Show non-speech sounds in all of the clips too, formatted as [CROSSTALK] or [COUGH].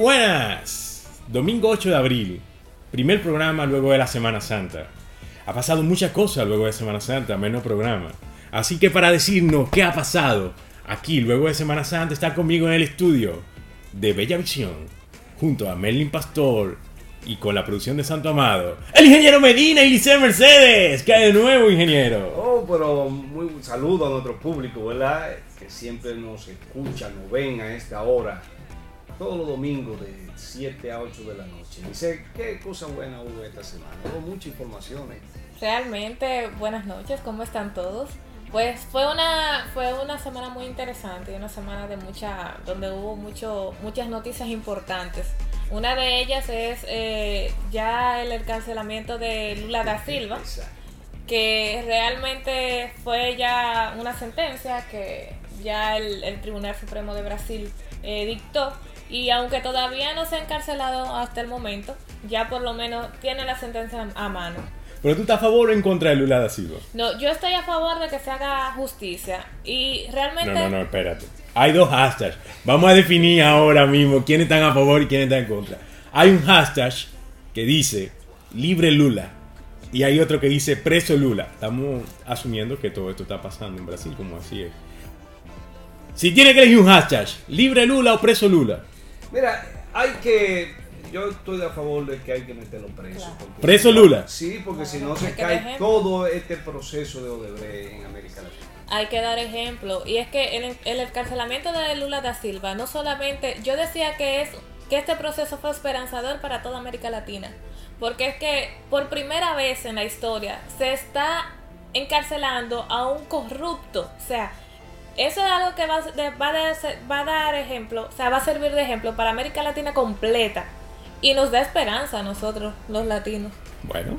Buenas. Domingo 8 de abril. Primer programa luego de la Semana Santa. Ha pasado muchas cosas luego de Semana Santa, menos programa. Así que para decirnos qué ha pasado aquí luego de Semana Santa está conmigo en el estudio de Bella Visión, junto a Merlin Pastor y con la producción de Santo Amado, el ingeniero Medina y Licea Mercedes. ¿Qué hay de nuevo, ingeniero? Oh, pero muy saludo a nuestro público, ¿verdad? Que siempre nos escuchan, nos ven a esta hora, todos los domingos de 7 a 8 de la noche. Dice, qué cosa buena hubo esta semana. Hubo muchas informaciones. Realmente, buenas noches, ¿cómo están todos? Pues fue una fue una semana muy interesante, una semana de mucha donde hubo mucho muchas noticias importantes. Una de ellas es eh, ya el encarcelamiento de Lula da Silva, que realmente fue ya una sentencia que ya el, el Tribunal Supremo de Brasil eh, dictó y aunque todavía no se ha encarcelado hasta el momento, ya por lo menos tiene la sentencia a mano. ¿Pero tú estás a favor o en contra de Lula da Silva? No, yo estoy a favor de que se haga justicia y realmente No, no, no, espérate. Hay dos hashtags. Vamos a definir ahora mismo quiénes están a favor y quiénes están en contra. Hay un hashtag que dice libre Lula y hay otro que dice preso Lula. Estamos asumiendo que todo esto está pasando en Brasil, como así es. Si tiene que elegir un hashtag, libre Lula o preso Lula. Mira, hay que. Yo estoy a favor de que hay que meterlo preso. Claro. porque- ¿Preso Lula? Sí, porque si no se cae todo este proceso de Odebrecht en América Latina. hay que dar ejemplo. Y es que el, el encarcelamiento de Lula da Silva, no solamente, yo decía que es que este proceso fue esperanzador para toda América Latina. Porque es que por primera vez en la historia se está encarcelando a un corrupto. O sea, eso es algo que va, va, a dar, va a dar ejemplo, o sea, va a servir de ejemplo para América Latina completa. Y nos da esperanza a nosotros, los latinos. Bueno,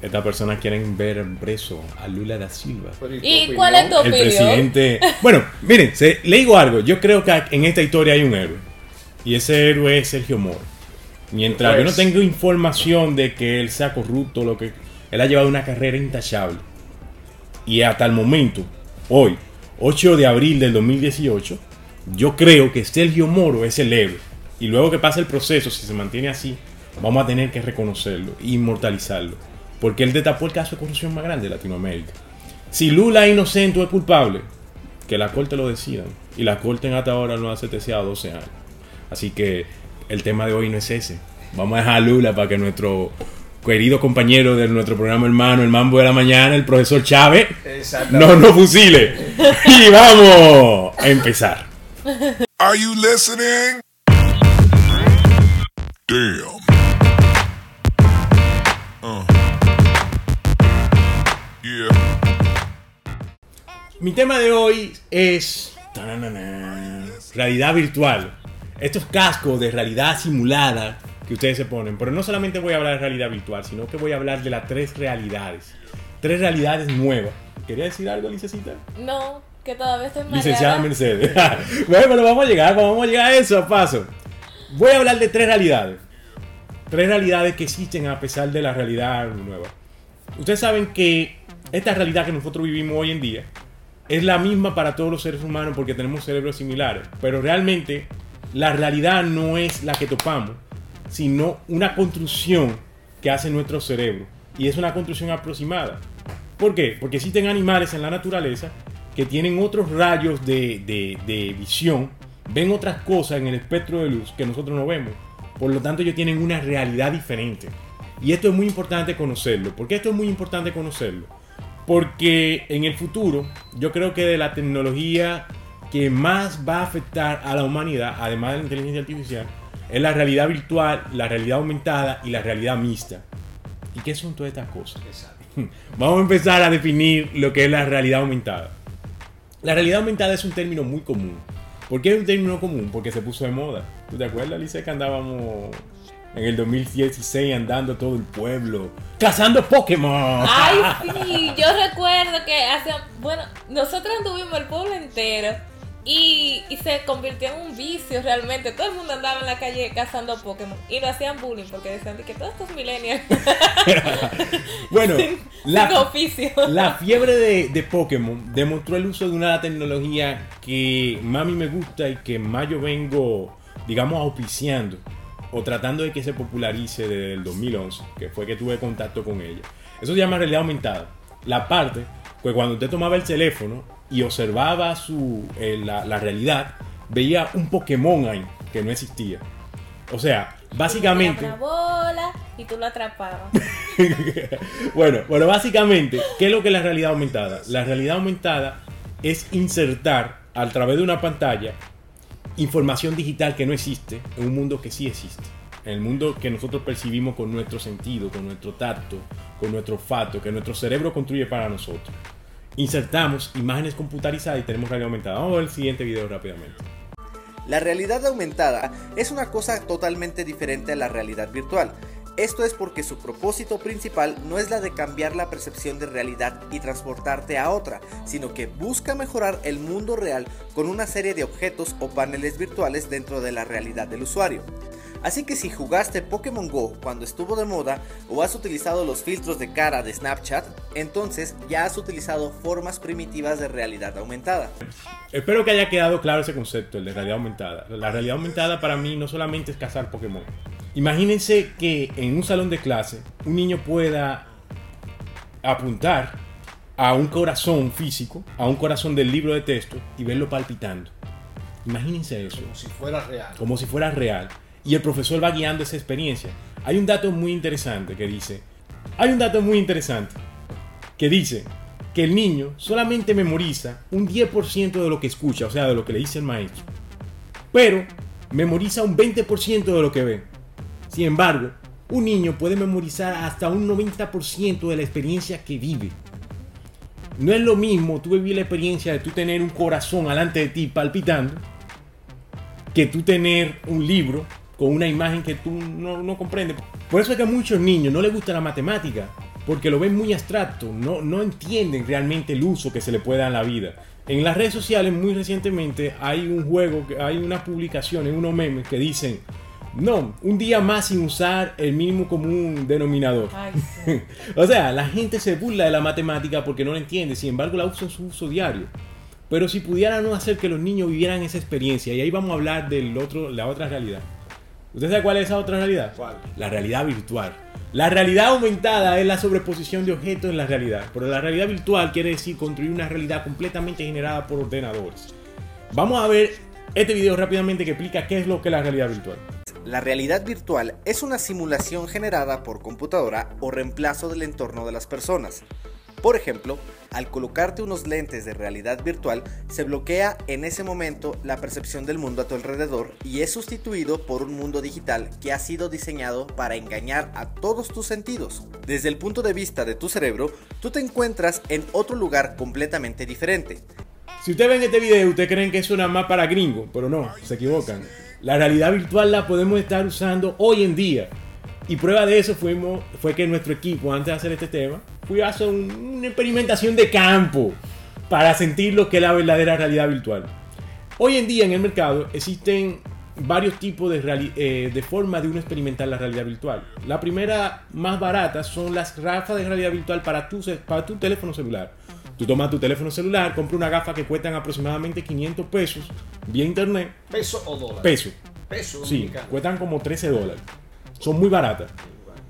estas personas quieren ver preso a Lula da Silva. ¿Y cuál es tu El opinión? presidente. Bueno, miren, se- le digo algo. Yo creo que en esta historia hay un héroe. Y ese héroe es Sergio Moro. Mientras yo no Pues. tengo información de que él sea corrupto, lo que él ha llevado una carrera intachable. Y hasta el momento, hoy, 8 de abril del 2018, yo creo que Sergio Moro es el héroe. Y luego que pase el proceso, si se mantiene así, vamos a tener que reconocerlo e inmortalizarlo. Porque él destapó el caso de corrupción más grande de Latinoamérica. Si Lula es inocente o es culpable, que la corte lo decidan. Y la corte hasta ahora no ha sentenciado 12 años. Así que el tema de hoy no es ese. Vamos a dejar a Lula para que nuestro querido compañero de nuestro programa hermano, el Mambo de la Mañana, el profesor Chávez, Exactamente. no nos fusile. Y vamos a empezar. Are you listening? Damn. Uh. Yeah. Mi tema de hoy es realidad virtual. Estos cascos de realidad simulada que ustedes se ponen. Pero no solamente voy a hablar de realidad virtual, sino que voy a hablar de las tres realidades. Tres realidades nuevas. ¿Quería decir algo, licencita? No, que todavía estoy mareada. Licenciada Mercedes. [LAUGHS] bueno, pero vamos a llegar, vamos a llegar a eso a paso. Voy a hablar de tres realidades. Tres realidades que existen a pesar de la realidad nueva. Ustedes saben que esta realidad que nosotros vivimos hoy en día es la misma para todos los seres humanos porque tenemos cerebros similares. Pero realmente la realidad no es la que topamos, sino una construcción que hace nuestro cerebro. Y es una construcción aproximada. ¿Por qué? Porque existen animales en la naturaleza que tienen otros rayos de, de- visión, ven otras cosas en el espectro de luz que nosotros no vemos. Por lo tanto, ellos tienen una realidad diferente. Y esto es muy importante conocerlo. ¿Por qué esto es muy importante conocerlo? Porque en el futuro, yo creo que de la tecnología que más va a afectar a la humanidad, además de la inteligencia artificial, es la realidad virtual, la realidad aumentada y la realidad mixta. ¿Y qué son todas estas cosas? Exacto. Vamos a empezar a definir lo que es la realidad aumentada. La realidad aumentada es un término muy común. ¿Por qué es un término común? Porque se puso de moda. ¿Tú te acuerdas, Lice, que andábamos en el 2016 andando todo el pueblo cazando Pokémon? Ay, sí, yo recuerdo que hace, bueno, nosotros anduvimos el pueblo entero y, y se convirtió en un vicio realmente. Todo el mundo andaba en la calle cazando Pokémon y lo hacían bullying porque decían de que todos estos millennials [LAUGHS] bueno, sin la, oficio. la fiebre de, de Pokémon demostró el uso de una tecnología que más a mí me gusta y que más yo vengo digamos, auspiciando o tratando de que se popularice desde el 2011, que fue que tuve contacto con ella. Eso se llama realidad aumentada. La parte que cuando usted tomaba el teléfono y observaba su, eh, la, la realidad, veía un Pokémon ahí que no existía. O sea, básicamente... Una bola y tú lo atrapabas. [LAUGHS] bueno, bueno, básicamente, ¿qué es lo que es la realidad aumentada? La realidad aumentada es insertar a través de una pantalla información digital que no existe en un mundo que sí existe. En el mundo que nosotros percibimos con nuestro sentido, con nuestro tacto, con nuestro olfato, que nuestro cerebro construye para nosotros. Insertamos imágenes computarizadas y tenemos realidad aumentada. Vamos a el siguiente video rápidamente. La realidad aumentada es una cosa totalmente diferente a la realidad virtual. Esto es porque su propósito principal no es la de cambiar la percepción de realidad y transportarte a otra, sino que busca mejorar el mundo real con una serie de objetos o paneles virtuales dentro de la realidad del usuario. Así que si jugaste Pokémon Go cuando estuvo de moda o has utilizado los filtros de cara de Snapchat, entonces ya has utilizado formas primitivas de realidad aumentada. Espero que haya quedado claro ese concepto, el de realidad aumentada. La realidad aumentada para mí no solamente es cazar Pokémon. Imagínense que en un salón de clase un niño pueda apuntar a un corazón físico, a un corazón del libro de texto y verlo palpitando. Imagínense eso. Como si fuera real. Como si fuera real. Y el profesor va guiando esa experiencia. Hay un dato muy interesante que dice, hay un dato muy interesante que dice que el niño solamente memoriza un 10% de lo que escucha, o sea, de lo que le dice el maestro. Pero memoriza un 20% de lo que ve. Sin embargo, un niño puede memorizar hasta un 90% de la experiencia que vive. No es lo mismo tú vivir la experiencia de tú tener un corazón delante de ti palpitando que tú tener un libro con una imagen que tú no, no comprendes. Por eso es que a muchos niños no les gusta la matemática, porque lo ven muy abstracto, no, no entienden realmente el uso que se le puede dar en la vida. En las redes sociales muy recientemente hay un juego, hay unas publicaciones, unos memes que dicen, no, un día más sin usar el mínimo común denominador. Ay, sí. [LAUGHS] o sea, la gente se burla de la matemática porque no la entiende, sin embargo la usa en su uso diario. Pero si pudiera no hacer que los niños vivieran esa experiencia, y ahí vamos a hablar de otro, la otra realidad. ¿Usted sabe cuál es esa otra realidad? ¿Cuál? La realidad virtual. La realidad aumentada es la sobreposición de objetos en la realidad, pero la realidad virtual quiere decir construir una realidad completamente generada por ordenadores. Vamos a ver este video rápidamente que explica qué es lo que es la realidad virtual. La realidad virtual es una simulación generada por computadora o reemplazo del entorno de las personas. Por ejemplo, al colocarte unos lentes de realidad virtual, se bloquea en ese momento la percepción del mundo a tu alrededor y es sustituido por un mundo digital que ha sido diseñado para engañar a todos tus sentidos. Desde el punto de vista de tu cerebro, tú te encuentras en otro lugar completamente diferente. Si ustedes ven este video, ustedes creen que eso nada más para gringos, pero no, se equivocan. La realidad virtual la podemos estar usando hoy en día. Y prueba de eso fuimos, fue que nuestro equipo, antes de hacer este tema, fue a hacer un- una experimentación de campo para sentir lo que es la verdadera realidad virtual. Hoy en día en el mercado existen varios tipos de, eh, de formas de uno experimentar la realidad virtual. La primera, más barata, son las gafas de realidad virtual para tu, para tu teléfono celular. Tú tomas tu teléfono celular, compras una gafa que cuestan aproximadamente 500 pesos vía internet. ¿Peso o dólar? Peso. Peso Sí, cuestan como 13 dólares. Son muy baratas.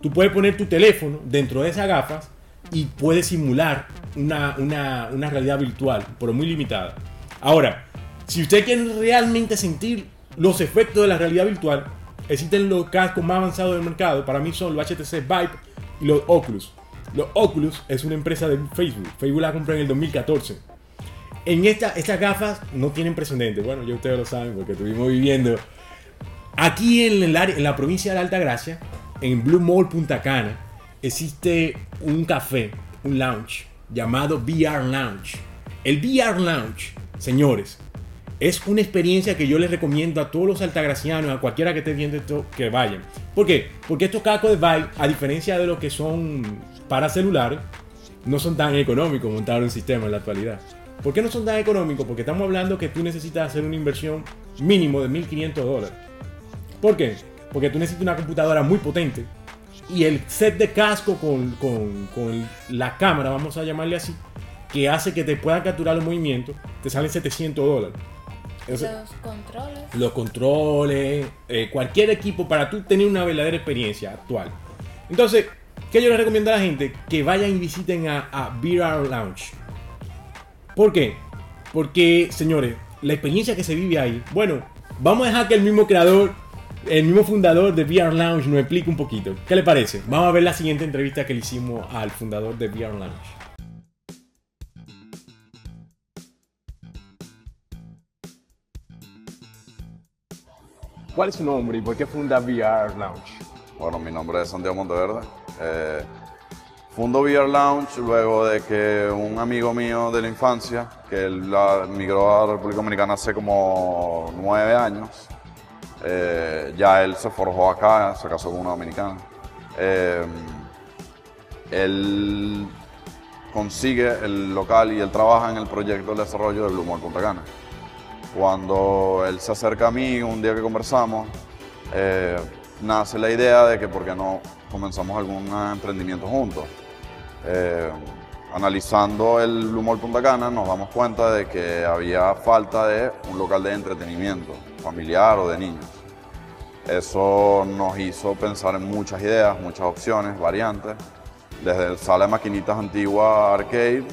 Tú puedes poner tu teléfono dentro de esas gafas y puedes simular una, una- una realidad virtual, pero muy limitada. Ahora, si usted quiere realmente sentir los efectos de la realidad virtual, existen los cascos más avanzados del mercado. Para mí son los HTC Vive y los Oculus. Los Oculus es una empresa de Facebook. Facebook la compró en el 2014. En esta, estas gafas no tienen precedentes. Bueno, ya ustedes lo saben porque estuvimos viviendo Aquí en, el área- en la provincia de la Altagracia, en Blue Mall Punta Cana, existe un café, un lounge, llamado VR Lounge. El VR Lounge, señores, es una experiencia que yo les recomiendo a todos los altagracianos, a cualquiera que esté viendo esto, que vayan. ¿Por qué? Porque estos cascos de Vive, a diferencia de lo que son para celulares, no son tan económicos montar un sistema en la actualidad. ¿Por qué no son tan económicos? Porque estamos hablando que tú necesitas hacer una inversión mínimo de 1.500 dólares. ¿Por qué? Porque tú necesitas una computadora muy potente y el set de casco con, con- con la cámara, vamos a llamarle así, que hace que te puedan capturar los movimientos, te salen 700 dólares. Los controles. los controles, eh, cualquier equipo para tú tener una verdadera experiencia actual. Entonces, ¿qué yo les recomiendo a la gente? Que vayan y visiten a, a VR Lounge. ¿Por qué? Porque, señores, la experiencia que se vive ahí, bueno, vamos a dejar que el mismo creador, el mismo fundador de VR Lounge nos explique un poquito. ¿Qué le parece? Vamos a ver la siguiente entrevista que le hicimos al fundador de VR Lounge. ¿Cuál es su nombre y por qué funda VR Lounge? Bueno, mi nombre es Santiago Monteverde. Eh, fundo VR Lounge luego de que un amigo mío de la infancia, que él la- migró a la República Dominicana hace como nueve años, eh, ya él se forjó acá, se casó con una dominicana. Eh, él consigue el local y él trabaja en el proyecto de desarrollo de Blue Punta Cana. Cuando él se acerca a mí, un día que conversamos, eh, nace la idea de que por qué no comenzamos algún emprendimiento juntos. Eh, analizando el Blue Punta Cana nos damos cuenta de que había falta de un local de entretenimiento familiar o de niños. Eso nos hizo pensar en muchas ideas, muchas opciones, variantes, desde el sala de maquinitas antigua arcade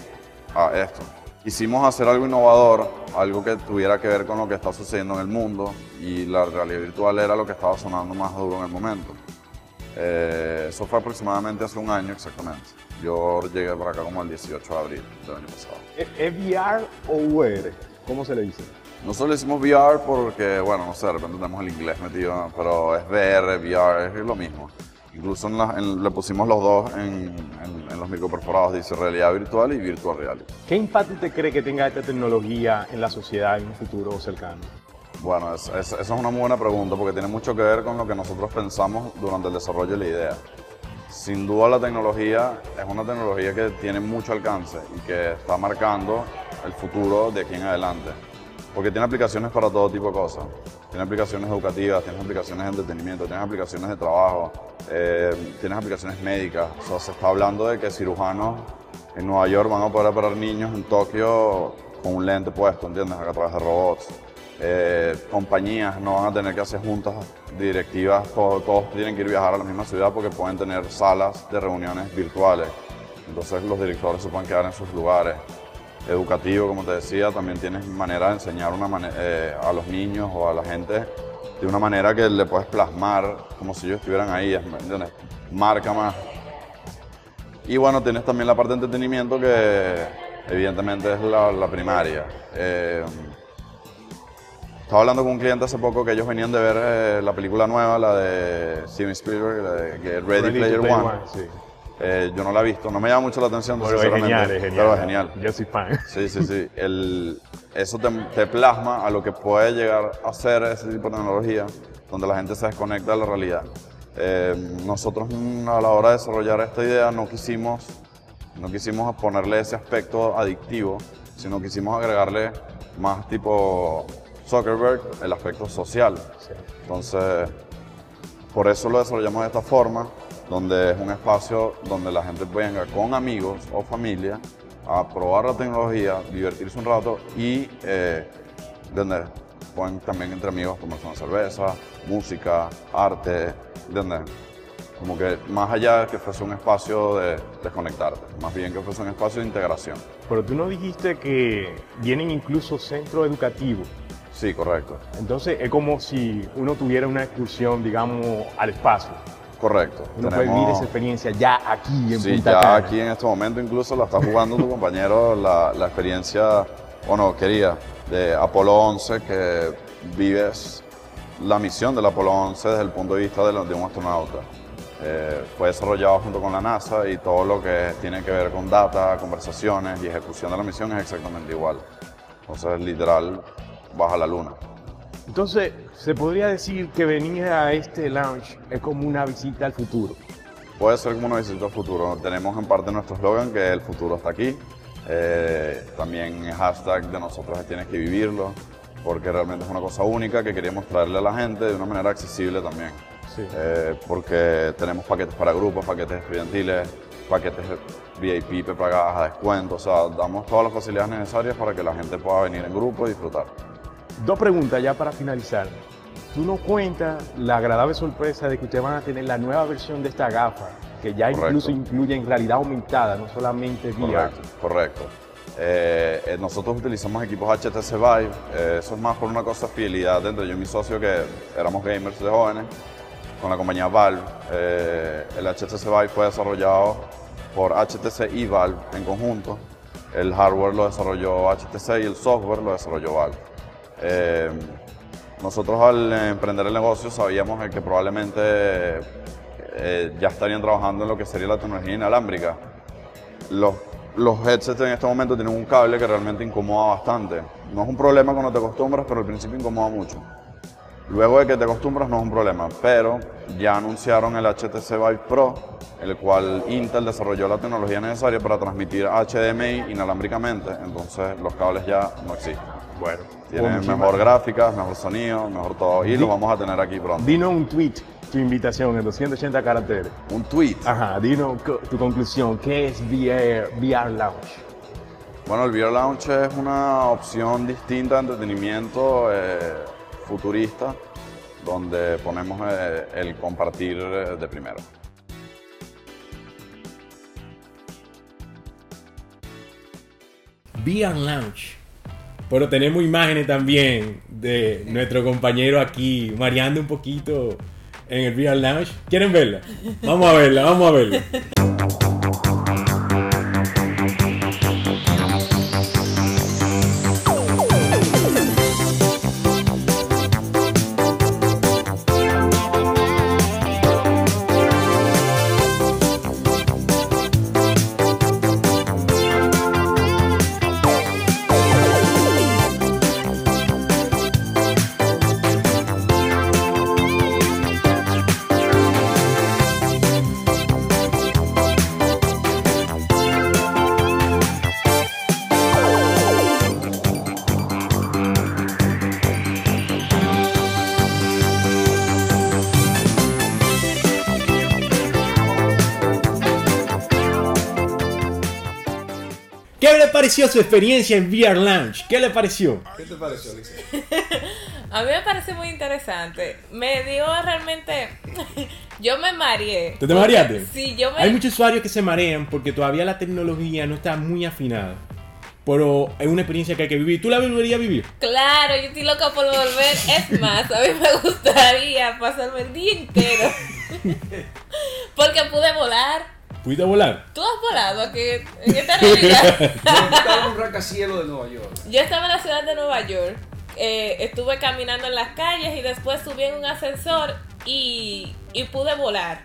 a esto. Quisimos hacer algo innovador, algo que tuviera que ver con lo que está sucediendo en el mundo y la realidad virtual era lo que estaba sonando más duro en el momento. Eh, eso fue aproximadamente hace un año exactamente. Yo llegué para acá como el 18 de abril del año pasado. ¿Es, es VR o VR? ¿Cómo se le dice? Nosotros le hicimos VR porque, bueno, no sé, de repente tenemos el inglés metido, pero es VR, VR, es lo mismo. Incluso en la- en- le pusimos los dos en, en- en los microperforados, dice realidad virtual y virtual reality. ¿Qué impacto usted cree que tenga esta tecnología en la sociedad en un futuro cercano? Bueno, es- es- esa es una muy buena pregunta porque tiene mucho que ver con lo que nosotros pensamos durante el desarrollo de la idea. Sin duda la tecnología es una tecnología que tiene mucho alcance y que está marcando el futuro de aquí en adelante. Porque tiene aplicaciones para todo tipo de cosas. Tiene aplicaciones educativas, tiene aplicaciones de entretenimiento, tiene aplicaciones de trabajo, eh, tiene aplicaciones médicas. O sea, se está hablando de que cirujanos en Nueva York van a poder operar niños en Tokio con un lente puesto, ¿entiendes? A través de robots. Eh, compañías no van a tener que hacer juntas directivas, todos, todos tienen que ir viajar a la misma ciudad porque pueden tener salas de reuniones virtuales. Entonces los directores se pueden quedar en sus lugares. Educativo, como te decía, también tienes manera de enseñar una eh, a los niños o a la gente de una manera que le puedes plasmar como si ellos estuvieran ahí, ¿me entiendes? Marca más. Y bueno, tienes también la parte de entretenimiento que evidentemente es la, la primaria. Eh, estaba hablando con un cliente hace poco que ellos venían de ver eh, la película nueva, la de Steven Spielberg, la de que Ready, Player One. sí. Eh, yo no la he visto, no me llama mucho la atención, Pero es genial, es genial. pero es genial. Yo soy fan. Sí, sí, sí. El- eso te, te plasma a lo que puede llegar a ser ese tipo de tecnología, donde la gente se desconecta de la realidad. Eh, nosotros mm, a la hora de desarrollar esta idea no quisimos, no quisimos ponerle ese aspecto adictivo, sino quisimos agregarle más tipo Zuckerberg, el aspecto social. Entonces, por eso lo desarrollamos de esta forma, donde es un espacio donde la gente venga con amigos o familia a probar la tecnología, divertirse un rato y eh, donde pueden también entre amigos tomarse una cerveza, música, arte, ¿entiendes? Como que más allá de que fuese un espacio de desconectarte, más bien que fuese un espacio de integración. Pero tú no dijiste que vienen incluso centros educativos. Sí, correcto. Entonces es como si uno tuviera una excursión, digamos, al espacio. Correcto. Uno puede vivir esa experiencia ya aquí en Sí, Punta ya Cana. aquí en este momento incluso la está jugando tu compañero la, la experiencia, o no, quería, de Apolo 11, que vives la misión del Apolo 11 desde el punto de vista de, un astronauta. Eh, fue desarrollado junto con la NASA y todo lo que tiene que ver con data, conversaciones y ejecución de la misión es exactamente igual. Entonces, literal, baja a la luna. Entonces, se podría decir que venir a este lounge es como una visita al futuro. Puede ser como una visita al futuro. Tenemos en parte nuestro eslogan que el futuro está aquí. Eh, también el hashtag de nosotros es tienes que vivirlo, porque realmente es una cosa única que queríamos traerle a la gente de una manera accesible también. Sí. Eh, porque tenemos paquetes para grupos, paquetes estudiantiles, paquetes VIP prepagadas a descuento, o sea, damos todas las facilidades necesarias para que la gente pueda venir en grupo y disfrutar. Dos preguntas ya para finalizar. Tú nos cuentas la agradable sorpresa de que ustedes van a tener la nueva versión de esta gafa, que ya Correcto. incluso incluye en realidad aumentada, no solamente VR. Correcto, correcto. Eh, eh, nosotros utilizamos equipos HTC Vive, eh, eso es más por una cosa de fidelidad dentro yo y mi socio que éramos gamers de jóvenes con la compañía Valve. El HTC Vive fue desarrollado por HTC y Valve en conjunto. El hardware lo desarrolló HTC y el software lo desarrolló Valve. Eh, nosotros al emprender el negocio sabíamos que probablemente eh, ya estarían trabajando en lo que sería la tecnología inalámbrica los, los headsets en este momento tienen un cable que realmente incomoda bastante. No es un problema cuando te acostumbras, pero al principio incomoda mucho. Luego de que te acostumbras no es un problema, pero ya anunciaron el HTC Vive Pro, el cual Intel desarrolló la tecnología necesaria para transmitir HDMI inalámbricamente, entonces los cables ya no existen. Bueno, muchísimas- mejor gráficas, mejor sonido, mejor todo, y lo vamos a tener aquí pronto. Dinos un tweet, tu invitación en 280 caracteres. Un tweet. Ajá, dinos co- tu conclusión. ¿Qué es VR, VR Lounge? Bueno, el VR Lounge es una opción distinta de entretenimiento eh, futurista, donde ponemos eh, el compartir eh, de primero. VR Lounge. Pero tenemos imágenes también de nuestro compañero aquí mareando un poquito en el VR Lounge. ¿Quieren verla? Vamos a verla, vamos a verla. Pareció su experiencia en VR Lounge? ¿Qué le pareció? ¿Qué te pareció, Alicia? [LAUGHS] A mí me parece muy interesante. Me dio realmente. [LAUGHS] yo me mareé. ¿Tú te mareaste? Sí, yo me. Hay muchos usuarios que se marean porque todavía la tecnología no está muy afinada. Pero es una experiencia que hay que vivir. ¿Tú la volverías a vivir? Claro, yo estoy loca por volver. Es más, a mí me gustaría pasarme el día entero. [LAUGHS] Porque pude volar. ¿Pudiste volar? ¿Tú has volado aquí en esta realidad? [LAUGHS] Yo estaba en un rascacielos de Nueva York. Yo estaba en la ciudad de Nueva York. eh, estuve caminando en las calles y después subí en un ascensor y, y pude volar.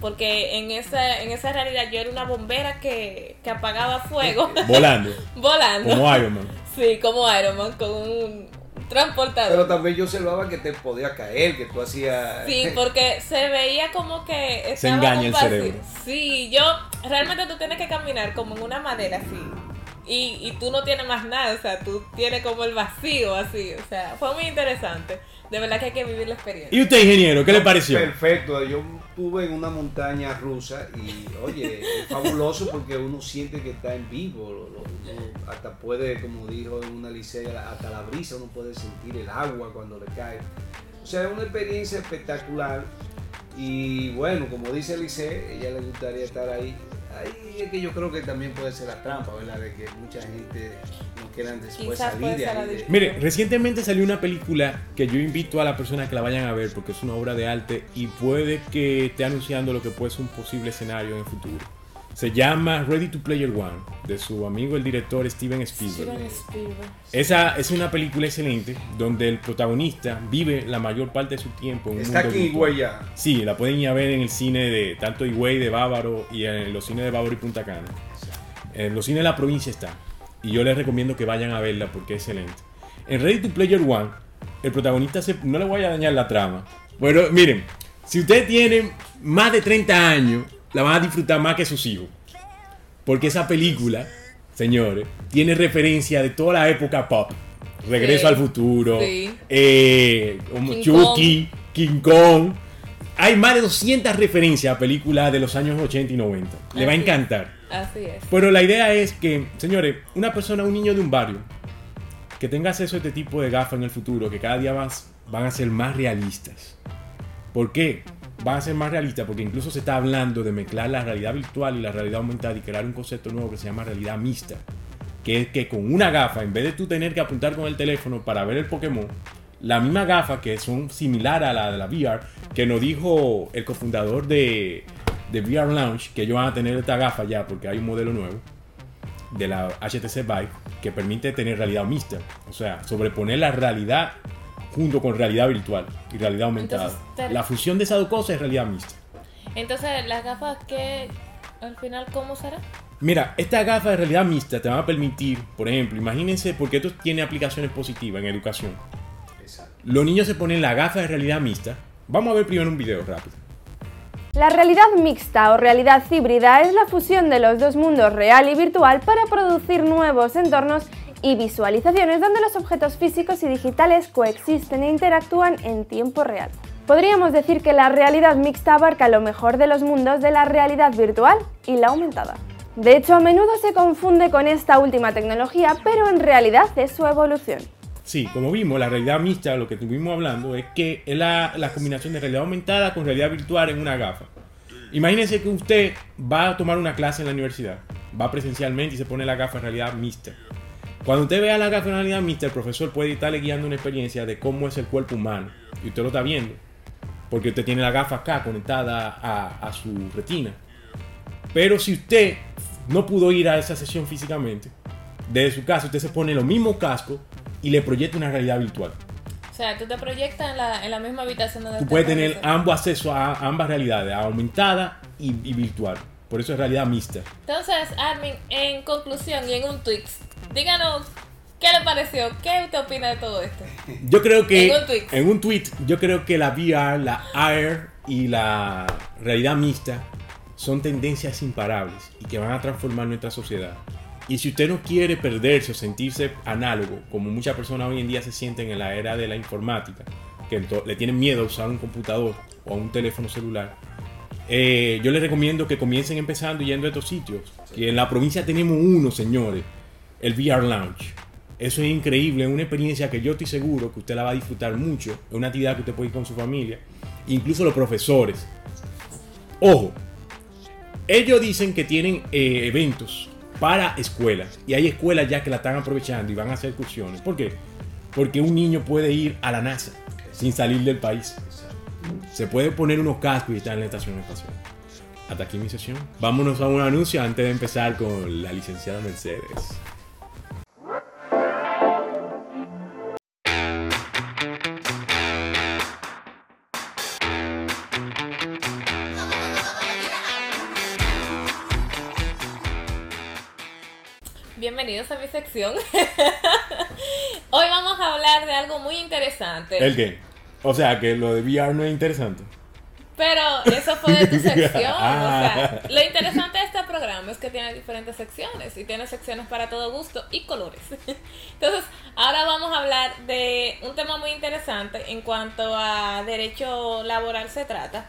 Porque en esa, en esa realidad yo era una bombera que, que apagaba fuego Volando. [LAUGHS] volando. Como Iron Man. Sí, como Iron Man, con un transportador. Pero también yo observaba que te podía caer, que tú hacías. Sí, [LAUGHS] porque se veía como que Se engaña el cerebro. Sí, yo realmente tú tienes que caminar como en una madera así. Y, y tú no tienes más nada, o sea, tú tienes como el vacío así, o sea, fue muy interesante. De verdad que hay que vivir la experiencia. ¿Y usted, ingeniero, qué le pareció? Perfecto, yo estuve en una montaña rusa y oye, es fabuloso porque uno siente que está en vivo, uno hasta puede, como dijo en una licea, hasta la brisa uno puede sentir el agua cuando le cae. O sea, es una experiencia espectacular y bueno, como dice Lice, ella le gustaría estar ahí. Ahí es que yo creo que también puede ser la trampa, ¿verdad? De que mucha gente no quieran después Quizás salir de ahí. de-. Mire, recientemente salió una película que yo invito a las personas que la vayan a ver porque es una obra de arte y puede que esté anunciando lo que puede ser un posible escenario en el futuro. Se llama Ready to Player One, de su amigo el director Steven Spielberg. Steven Spielberg. Esa es una película excelente donde el protagonista vive la mayor parte de su tiempo en un Está mundo aquí en virtual. Higüey ya. Sí, la pueden ir a ver en el cine de tanto Higüey de Bávaro y en los cines de Bávaro y Punta Cana. En los cines de la provincia está. Y yo les recomiendo que vayan a verla porque es excelente. En Ready to Player One, el protagonista se, no le voy a dañar la trama. Bueno, miren, si ustedes tienen más de 30 años, la van a disfrutar más que sus hijos. Porque esa película, señores, tiene referencia de toda la época pop. Regreso Sí. al futuro, Sí. eh, King Chucky, King Kong. Hay más de 200 referencias a películas de los años 80 y 90. Le va a es. encantar. Así es. Pero la idea es que, señores, una persona, un niño de un barrio, que tenga acceso a este tipo de gafas en el futuro, que cada día más van a ser más realistas. ¿Por qué? Van a ser más realistas porque incluso se está hablando de mezclar la realidad virtual y la realidad aumentada y crear un concepto nuevo que se llama realidad mixta. Que es que con una gafa, en vez de tú tener que apuntar con el teléfono para ver el Pokémon, la misma gafa que son similar a la de la VR, que nos dijo el cofundador de, de VR Lounge, que ellos van a tener esta gafa ya porque hay un modelo nuevo de la HTC Vive que permite tener realidad mixta, o sea, sobreponer la realidad junto con realidad virtual y realidad aumentada. Entonces, te- La fusión de esas dos cosas es realidad mixta. Entonces, las gafas que al final, ¿cómo será? Mira, esta gafa de realidad mixta te van a permitir, por ejemplo, imagínense, porque esto tiene aplicaciones positivas en educación. Exacto. Los niños se ponen la gafa de realidad mixta. Vamos a ver primero un video rápido. La realidad mixta o realidad híbrida es la fusión de los dos mundos real y virtual para producir nuevos entornos y visualizaciones donde los objetos físicos y digitales coexisten e interactúan en tiempo real. Podríamos decir que la realidad mixta abarca lo mejor de los mundos de la realidad virtual y la aumentada. De hecho, a menudo se confunde con esta última tecnología, pero en realidad es su evolución. Sí, como vimos, la realidad mixta, lo que estuvimos hablando, es que es la, la combinación de realidad aumentada con realidad virtual en una gafa. Imagínense que usted va a tomar una clase en la universidad, va presencialmente y se pone la gafa de realidad mixta. Cuando usted vea la mixta, el profesor puede estarle guiando una experiencia de cómo es el cuerpo humano. Y usted lo está viendo. Porque usted tiene la gafa acá conectada a, a su retina. Pero si usted no pudo ir a esa sesión físicamente, desde su casa usted se pone los mismos cascos y le proyecta una realidad virtual. O sea, tú te proyectas en la, en la misma habitación donde Tú puedes tener ambos accesos a, a ambas realidades, a aumentada y, y virtual. Por eso es realidad mixta. Entonces, Armin, en conclusión y en un tweet, díganos qué le pareció, qué usted opina de todo esto. [LAUGHS] Yo creo que En un tweet. en un tweet, yo creo que la VR, la AR y la realidad mixta son tendencias imparables y que van a transformar nuestra sociedad. Y si usted no quiere perderse o sentirse análogo, como muchas personas hoy en día se sienten en la era de la informática, que le tienen miedo a usar un computador o un teléfono celular, eh, yo les recomiendo que comiencen empezando yendo a estos sitios. En la provincia tenemos uno, señores, el VR Lounge. Eso es increíble, es una experiencia que yo estoy seguro que usted la va a disfrutar mucho. Es una actividad que usted puede ir con su familia, incluso los profesores. Ojo, ellos dicen que tienen eh, eventos para escuelas y hay escuelas ya que la están aprovechando y van a hacer excursiones. ¿Por qué? Porque un niño puede ir a la NASA sin salir del país. Se puede poner unos cascos y estar en la estación espacial. Hasta aquí mi sesión. Vámonos a un anuncio antes de empezar con la licenciada Mercedes. Bienvenidos a mi sección. [LAUGHS] Hoy vamos a hablar de algo muy interesante. ¿El qué? O sea, que lo de VR no es interesante. Pero eso fue de tu [LAUGHS] sección. Ah. O sea, lo interesante de este programa es que tiene diferentes secciones y tiene secciones para todo gusto y colores. [LAUGHS] Entonces, ahora vamos a hablar de un tema muy interesante en cuanto a derecho laboral se trata.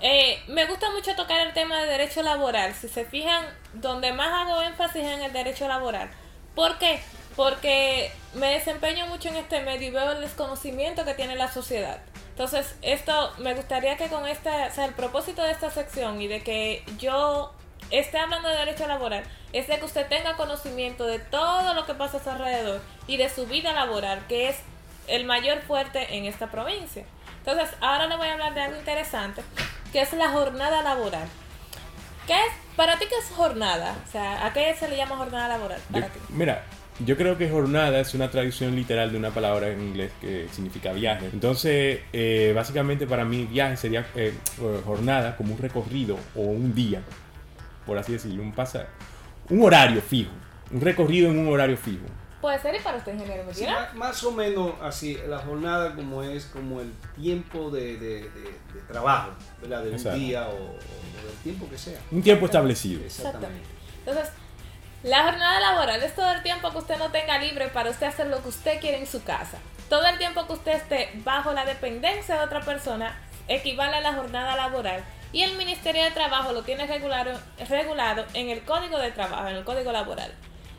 Eh, me gusta mucho tocar el tema de derecho laboral. Si se fijan, donde más hago énfasis es en el derecho laboral. ¿Por qué? Porque me desempeño mucho en este medio y veo el desconocimiento que tiene la sociedad. Entonces, esto me gustaría que con esta, o sea, el propósito de esta sección y de que yo esté hablando de derecho laboral es de que usted tenga conocimiento de todo lo que pasa a su alrededor y de su vida laboral, que es el mayor fuerte en esta provincia. Entonces, ahora le voy a hablar de algo interesante, que es la jornada laboral. ¿Qué es? ¿Para ti qué es jornada? O sea, ¿a qué se le llama jornada laboral? Yo- Para ti. mira, yo creo que jornada es una traducción literal de una palabra en inglés que significa viaje. Entonces, eh, básicamente para mí viaje sería eh, jornada como un recorrido o un día, por así decirlo, un pasa, un horario fijo, un recorrido en un horario fijo. Puede ser y para usted, ingeniero Sí, ma- más o menos así, la jornada como es como el tiempo de, de- de- de trabajo, ¿verdad? De un día o, o del tiempo que sea. Un tiempo establecido. Exactamente. Entonces, la jornada laboral es todo el tiempo que usted no tenga libre para usted hacer lo que usted quiere en su casa. Todo el tiempo que usted esté bajo la dependencia de otra persona equivale a la jornada laboral. Y el Ministerio de Trabajo lo tiene regulado, regulado en el Código de Trabajo, en el Código Laboral.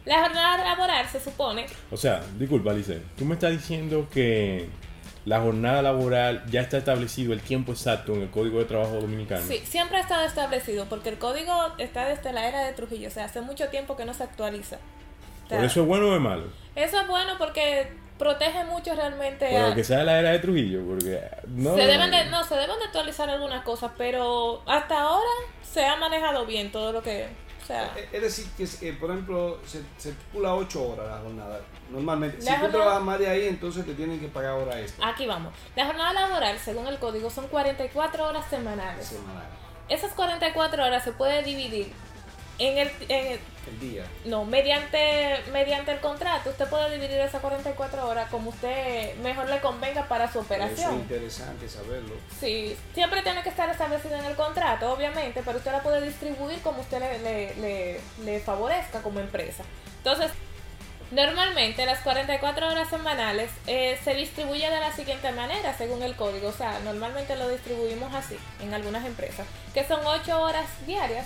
La jornada laboral se supone, O sea, disculpa, Alice, tú me estás diciendo que la jornada laboral ya está establecido el tiempo exacto en el Código de Trabajo Dominicano. sí, siempre ha estado establecido, porque el código está desde la era de Trujillo, o sea, hace mucho tiempo que no se actualiza. O sea, ¿Por eso es bueno o es malo? eso es bueno porque protege mucho realmente a... lo que sea de la era de Trujillo, porque no... se deben de, no, se deben de actualizar algunas cosas, pero hasta ahora se ha manejado bien todo lo que... O sea, Eh, Es decir, que eh, por ejemplo, se, se estipula 8 horas la jornada. Normalmente, si La tú jornada- trabajas más de ahí, entonces te tienen que pagar hora extra. aquí vamos. La jornada laboral, según el código, son 44 horas semanales. semanal, Esas 44 horas se puede dividir en el, en el- el día. no, mediante mediante el contrato, usted puede dividir esas 44 horas como usted mejor le convenga para su Eso es operación. interesante saberlo. Sí, siempre tiene que estar establecido en el contrato, obviamente, pero usted la puede distribuir como usted le, le, le- le favorezca como empresa. Entonces, normalmente las 44 horas semanales eh, se distribuye de la siguiente manera, según el código. O sea, normalmente lo distribuimos así en algunas empresas, que son 8 horas diarias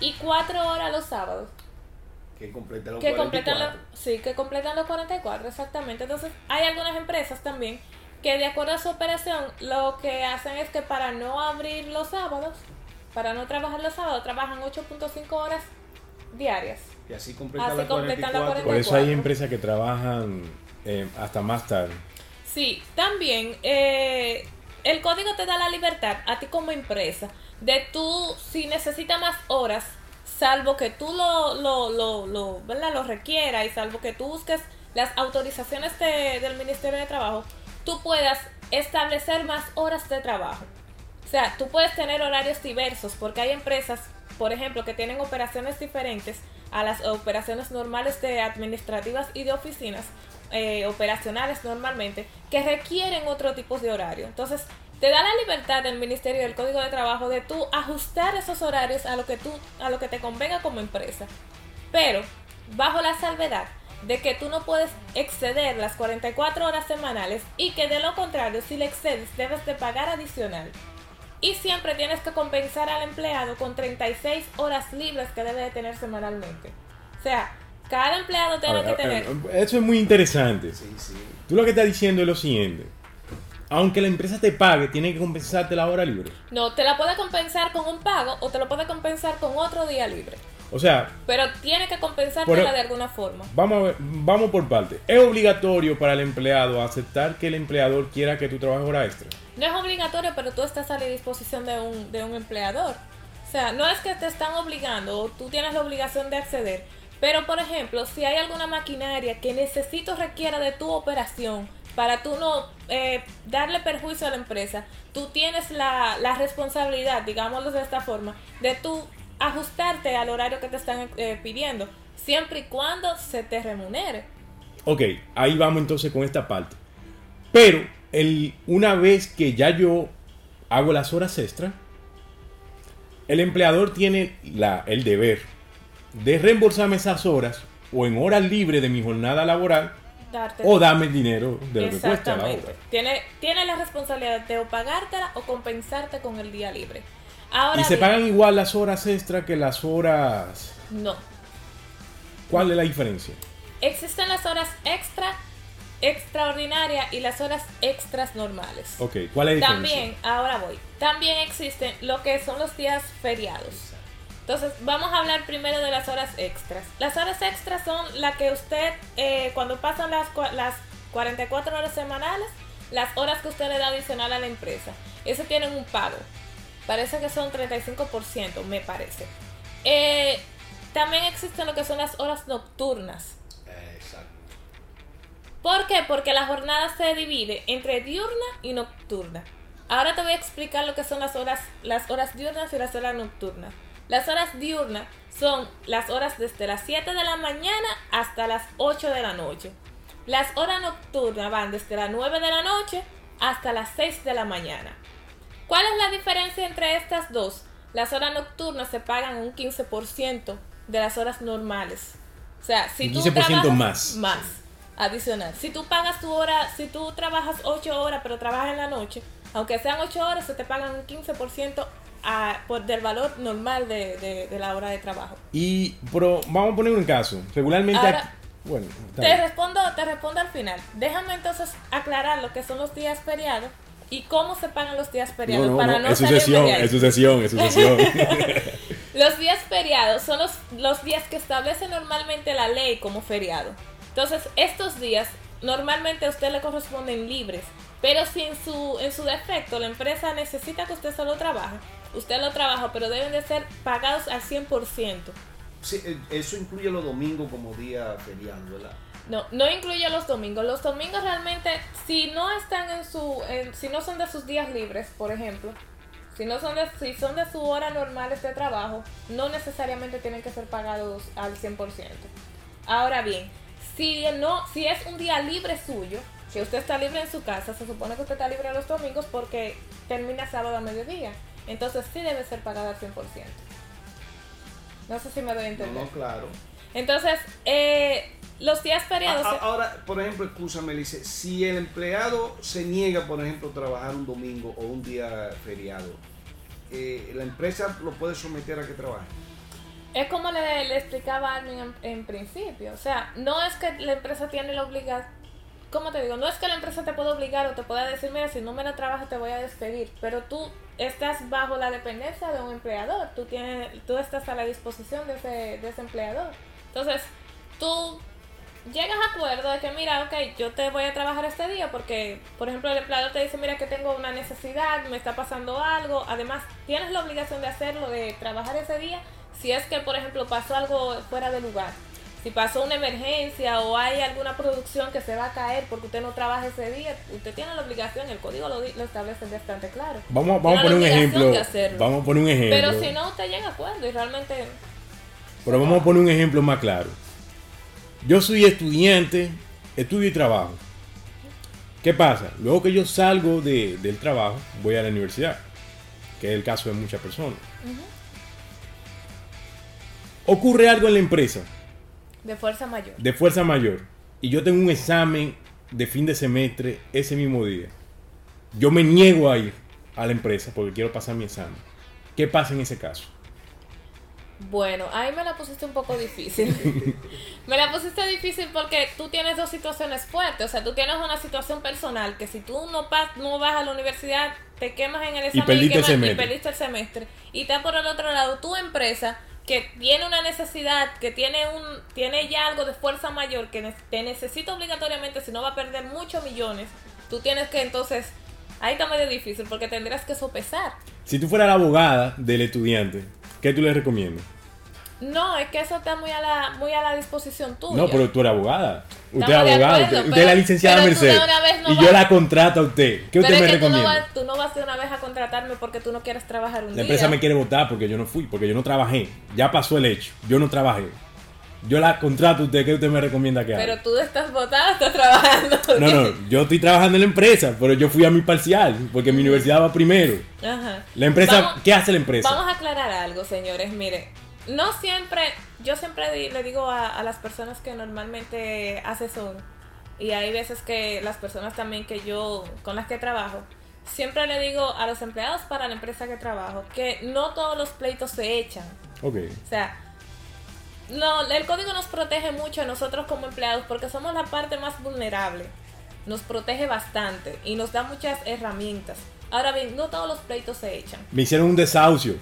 y 4 horas los sábados. Que completa los Que completan, 44. los, sí, que completan los 44, exactamente. Entonces, hay algunas empresas también que de acuerdo a su operación, lo que hacen es que para no abrir los sábados, para no trabajar los sábados, trabajan 8.5 horas diarias. Y así completan Así las completan las 44. Por eso hay 44. empresas que trabajan eh, hasta más tarde. Sí, también eh, el código te da la libertad a ti como empresa de tú, si necesitas más horas, salvo que tú lo, lo, lo, lo, ¿verdad? lo requieras y salvo que tú busques las autorizaciones de- del Ministerio de Trabajo, tú puedas establecer más horas de trabajo. O sea, tú puedes tener horarios diversos porque hay empresas, por ejemplo, que tienen operaciones diferentes a las operaciones normales de administrativas y de oficinas, eh, operacionales normalmente, que requieren otro tipo de horario. Entonces, te da la libertad del Ministerio del Código de Trabajo de tú ajustar esos horarios a lo que tú, a lo que te convenga como empresa. Pero, bajo la salvedad de que tú no puedes exceder las 44 horas semanales y que de lo contrario, si le excedes, debes de pagar adicional. Y siempre tienes que compensar al empleado con 36 horas libres que debe de tener semanalmente. O sea, cada empleado tiene ver, que tener... Eso es muy interesante. Sí, sí. Tú lo que estás diciendo es lo siguiente. Aunque la empresa te pague, tiene que compensarte la hora libre. No, te la puede compensar con un pago o te lo puede compensar con otro día libre. O sea, Pero tiene que compensártela Por- de alguna forma. vamos, a ver- vamos por parte. ¿Es obligatorio para el empleado aceptar que el empleador quiera que tú trabajes hora extra? No es obligatorio, pero tú estás a la disposición de un, de un empleador. O sea, no es que te están obligando o tú tienes la obligación de acceder. Pero, por ejemplo, si hay alguna maquinaria que necesito requiera de tu operación para tú no eh, darle perjuicio a la empresa, tú tienes la, la responsabilidad, digámoslo de esta forma, de tú ajustarte al horario que te están eh, pidiendo, siempre y cuando se te remunere. Ok, ahí vamos entonces con esta parte. Pero el, una vez que ya yo hago las horas extras, el empleador tiene la, el deber de reembolsarme esas horas o en horas libres de mi jornada laboral Darte o darme el dinero de lo que cuesta la hora. Tiene, tiene la responsabilidad de o pagártela o compensarte con el día libre. Ahora Y se bien, pagan igual las horas extras que las horas... No. ¿Cuál es la diferencia? Existen las horas extra, extraordinarias y las horas extras normales. Ok, ¿cuál es la diferencia? También, ahora voy. También existen lo que son los días feriados. Entonces, vamos a hablar primero de las horas extras. Las horas extras son las que usted, eh, cuando pasan las, las 44 horas semanales, las horas que usted le da adicional a la empresa. Eso tienen un pago. Parece que son 35%, me parece. Eh, también existen lo que son las horas nocturnas. Exacto. ¿Por qué? Porque la jornada se divide entre diurna y nocturna. Ahora te voy a explicar lo que son las horas, las horas diurnas y las horas nocturnas. Las horas diurnas son las horas desde las 7 de la mañana hasta las 8 de la noche. Las horas nocturnas van desde las 9 de la noche hasta las 6 de la mañana. ¿Cuál es la diferencia entre estas dos? Las horas nocturnas se pagan un 15% de las horas normales. O sea, si Un tú 15% trabajas más. más adicional. Si tú pagas tu hora, si tú trabajas 8 horas pero trabajas en la noche, aunque sean 8 horas, se te pagan un 15% a- por, del valor normal de, de- de la hora de trabajo. Y, pero vamos a poner un caso. Regularmente. Ahora, aquí- bueno, Te bien. respondo, te respondo al final. Déjame entonces aclarar lo que son los días feriados y cómo se pagan los días feriados No, no, para no, no es sucesión, es sucesión, es sucesión. [LAUGHS] [LAUGHS] Los días feriados son los, los días que establece normalmente la ley como feriado. Entonces, estos días normalmente a usted le corresponden libres, pero si en su, en su defecto la empresa necesita que usted solo trabaje, usted lo trabaja, pero deben de ser pagados al 100%. Sí, eh, eso incluye los domingos como día feriado, ¿verdad? No, no incluye los domingos. Los domingos realmente, si no están en su, en- si no son de sus días libres, por ejemplo, si no son de, si son de su hora normal de trabajo, no necesariamente tienen que ser pagados al 100%. Ahora bien, si no, si es un día libre suyo, que usted está libre en su casa, se supone que usted está libre los domingos porque termina sábado a mediodía. Entonces sí debe ser pagado al 100%. No sé si me doy a No, entender. no, claro. Entonces, eh, los días feriados... A- a- ahora, por ejemplo, escúchame, dice, si el empleado se niega, por ejemplo, a trabajar un domingo o un día feriado, eh, la empresa lo puede someter a que trabaje. Es como le, le explicaba a Armin en, en principio. O sea, no es que la empresa tiene la obligación. ¿Cómo te digo? No es que la empresa te pueda obligar o te pueda decir, mira, si no me la trabajas te voy a despedir. Pero tú estás bajo la dependencia de un empleador. Tú, tienes, tú estás a la disposición de ese, de ese empleador. Entonces, tú llegas a acuerdo de que, mira, ok, yo te voy a trabajar este día porque, por ejemplo, el empleador te dice, mira, que tengo una necesidad, me está pasando algo. Además, tienes la obligación de hacerlo, de trabajar ese día, si es que, por ejemplo, pasó algo fuera de lugar. Si pasó una emergencia o hay alguna producción que se va a caer porque usted no trabaja ese día, usted tiene la obligación, el código lo, establece bastante claro. Vamos, vamos a poner un ejemplo. Vamos a poner un ejemplo. Pero si no, usted llega a acuerdo y realmente... Pero vamos a poner un ejemplo más claro. Yo soy estudiante, estudio y trabajo. ¿Qué pasa? Luego que yo salgo de- del trabajo, voy a la universidad, que es el caso de muchas personas. Ocurre algo en la empresa De fuerza mayor. de fuerza mayor y yo tengo un examen de fin de semestre ese mismo día. Yo me niego a ir a la empresa porque quiero pasar mi examen. ¿Qué pasa en ese caso? Bueno, ahí me la pusiste un poco difícil. [LAUGHS] me la pusiste difícil porque tú tienes dos situaciones fuertes. O sea, tú tienes una situación personal que si tú no, pas- no vas a la universidad, te quemas en el examen perdiste el quemas- semestre. perdiste el semestre. Y está por el otro lado tu empresa que tiene una necesidad, que tiene un tiene ya algo de fuerza mayor, que te necesita obligatoriamente, si no va a perder muchos millones. Tú tienes que entonces... Ahí está medio difícil porque tendrás que sopesar. Si tú fueras la abogada del estudiante, ¿qué tú le recomiendas? No, es que eso está muy a la, muy a la disposición tuya. No, pero tú eres abogada. Usted es Estamos abogada. acuerdo, usted, usted es la licenciada Mercedes. no y vas- yo la contrato a usted. ¿Qué Pero usted es me que tú no, recomienda? vas, tú no vas de una vez a contratarme porque tú no quieres trabajar un La día. empresa me quiere votar porque yo no fui, porque yo no trabajé. Ya pasó el hecho. Yo no trabajé. Yo la contrato a usted. ¿Qué usted me recomienda que haga? Pero tú estás votada, estás trabajando. No, no, yo estoy trabajando en la empresa, pero yo fui a mi parcial, porque mi universidad va primero. Ajá. La empresa, Vamos- ¿qué hace la empresa? Vamos a aclarar algo, señores. Mire, no siempre, yo siempre di- le digo a, a las personas que normalmente asesoro, y hay veces que las personas también que yo, con las que trabajo, siempre le digo a los empleados para la empresa que trabajo que no todos los pleitos se echan. Ok. O sea, no, el código nos protege mucho a nosotros como empleados porque somos la parte más vulnerable. Nos protege bastante y nos da muchas herramientas. Ahora bien, no todos los pleitos se echan. Me hicieron un desahucio.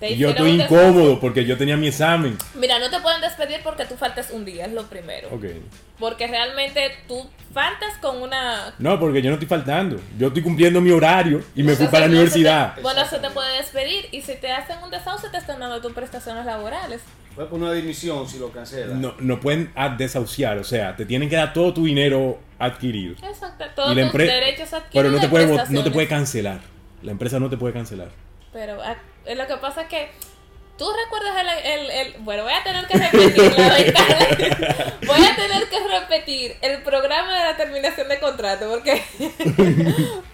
Te Y yo estoy incómodo porque yo tenía mi examen. Mira, no te pueden despedir porque tú faltas un día, es lo primero. Ok. Porque realmente tú faltas con una... No, porque yo no estoy faltando. Yo estoy cumpliendo mi horario y me fui para la universidad. te- bueno, se te puede despedir y si te hacen un desahucio te están dando tus prestaciones laborales. Poner una dimisión si lo cancela. No, no pueden ah, desahuciar, o sea, te tienen que dar todo tu dinero adquirido. Exacto, todos Y la tus empre- derechos adquiridos. Pero no te, puede, no te puede cancelar. La empresa no te puede cancelar. Pero ah, eh, lo que pasa es que tú recuerdas el, el, el- bueno voy a tener que repetir la [LAUGHS] ventana. voy a tener que repetir el programa de la terminación de contrato porque [LAUGHS]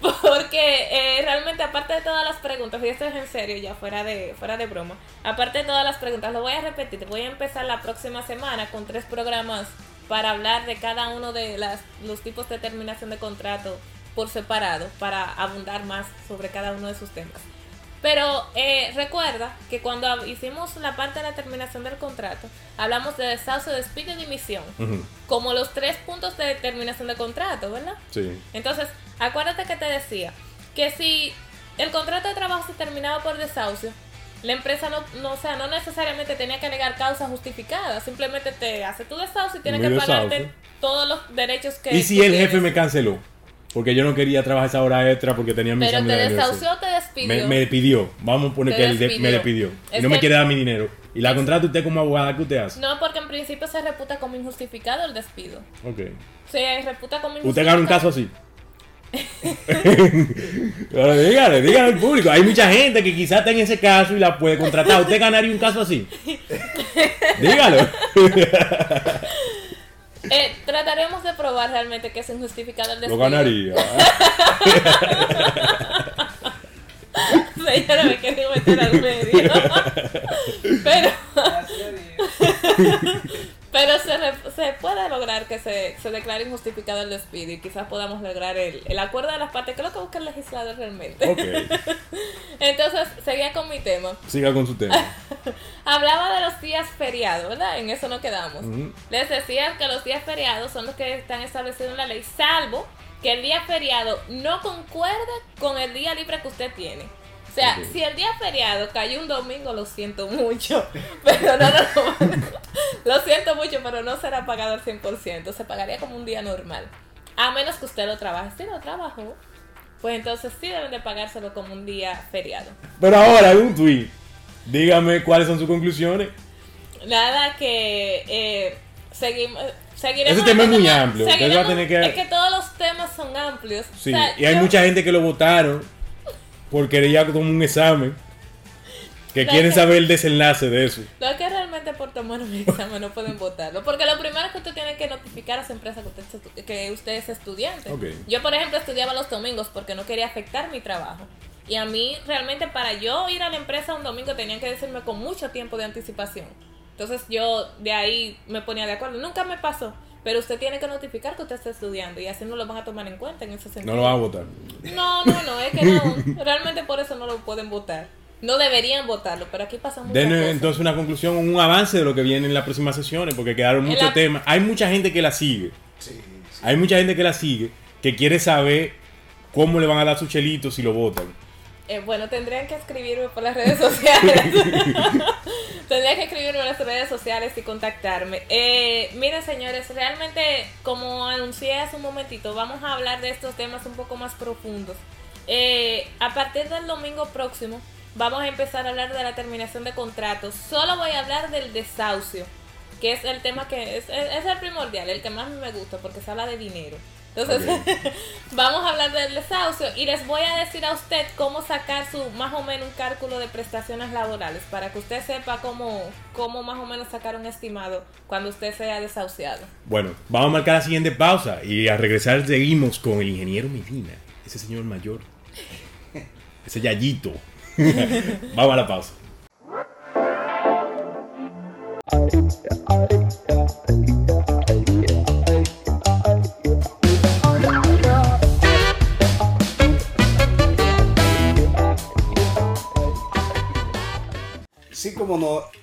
porque eh, realmente aparte de todas las preguntas y esto es en serio ya fuera de fuera de broma aparte de todas las preguntas lo voy a repetir voy a empezar la próxima semana con tres programas para hablar de cada uno de las, los tipos de terminación de contrato por separado para abundar más sobre cada uno de sus temas Pero eh, recuerda que cuando hicimos la parte de la terminación del contrato, hablamos de desahucio, despido y dimisión, como los tres puntos de terminación de contrato, ¿verdad? Sí. Entonces, acuérdate que te decía que si el contrato de trabajo se terminaba por desahucio, la empresa no, no, o sea, no necesariamente tenía que alegar causa justificada, simplemente te hace tu desahucio y tiene Mi que pagarte desahucio. todos los derechos que ¿Y si el jefe tienes. me canceló? Porque yo no quería trabajar esa hora extra porque tenía mi Pero examen te desahució o te despidió. Me, me despidió. Vamos a poner que despidió. me despidió. Y no me quiere dar mi dinero. Y la contrata usted como abogada, ¿qué usted hace? No, porque en principio se reputa como injustificado el despido. Ok. Se reputa como injustificado. ¿Usted gana un caso así? Pero dígale, dígale al público. Hay mucha gente que quizás está en ese caso y la puede contratar. ¿Usted ganaría un caso así? [LAUGHS] Dígalo. [LAUGHS] Eh, trataremos de probar realmente que es injustificado el Lo despido. ganaría. [LAUGHS] Señora, me quería meter al medio. [LAUGHS] pero [LAUGHS] pero se, re- se puede lograr que se, se declare injustificado el despido y quizás podamos lograr el, el acuerdo de las partes, que es lo que busca el legislador realmente. Ok. [LAUGHS] Entonces, seguía con mi tema. Siga con su tema. [LAUGHS] Hablaba de los días feriados, ¿verdad? En eso no quedamos. Les decía que los días feriados son los que están establecidos en la ley, salvo que el día feriado no concuerde con el día libre que usted tiene. O sea, si el día feriado cayó un domingo, lo siento mucho. [LAUGHS] Pero no, no, no. Lo siento mucho, pero no será pagado al 100%. Se pagaría como un día normal. A menos que usted lo trabaje. Si lo trabajó, pues entonces sí deben de pagárselo como un día feriado. Pero ahora, un tweet, dígame cuáles son sus conclusiones. Nada que eh, seguimos. Seguiremos Ese tema es muy amplio, usted seguiremos- va a tener que- Es que todos los temas son amplios. Sí, O sea, y hay yo- mucha gente que lo votaron porque quería como un examen. Que quieren que- saber el desenlace de eso. No es que realmente por tomar un examen no pueden votarlo. Porque lo primero es que usted tiene que notificar a su empresa que usted, que usted es estudiante. Yo, por ejemplo, estudiaba los domingos porque no quería afectar mi trabajo. Y a mí, realmente, para yo ir a la empresa un domingo, tenían que decirme con mucho tiempo de anticipación. Entonces, yo de ahí me ponía de acuerdo. Nunca me pasó. Pero usted tiene que notificar que usted está estudiando y así no lo van a tomar en cuenta en ese sentido. No lo van a votar. No, no, no, es que no. [LAUGHS] Realmente por eso no lo pueden votar. No deberían votarlo, pero aquí pasa muchas Denos cosas. entonces una conclusión, un avance de lo que viene en las próximas sesiones, porque quedaron muchos la- temas. Hay mucha gente que la sigue. Sí, sí. Hay mucha gente que la sigue que quiere saber cómo le van a dar su chelito si lo votan. Eh, bueno, tendrían que escribirme por las redes [LAUGHS] sociales. [LAUGHS] tendrían que escribirme en las redes sociales y contactarme. Eh, miren, señores, realmente, como anuncié hace un momentito, vamos a hablar de estos temas un poco más profundos. Eh, a partir del domingo próximo, vamos a empezar a hablar de la terminación de contratos. Solo voy a hablar del desahucio, que es el tema que es, es- es el primordial, el que más me gusta, porque se habla de dinero. Entonces, [LAUGHS] vamos a hablar del desahucio y les voy a decir a usted cómo sacar su más o menos un cálculo de prestaciones laborales para que usted sepa cómo, cómo más o menos sacar un estimado cuando usted sea desahuciado. Bueno, vamos a marcar la siguiente pausa y a regresar seguimos con el ingeniero Medina, ese señor mayor, ese yayito. [LAUGHS] vamos a la pausa.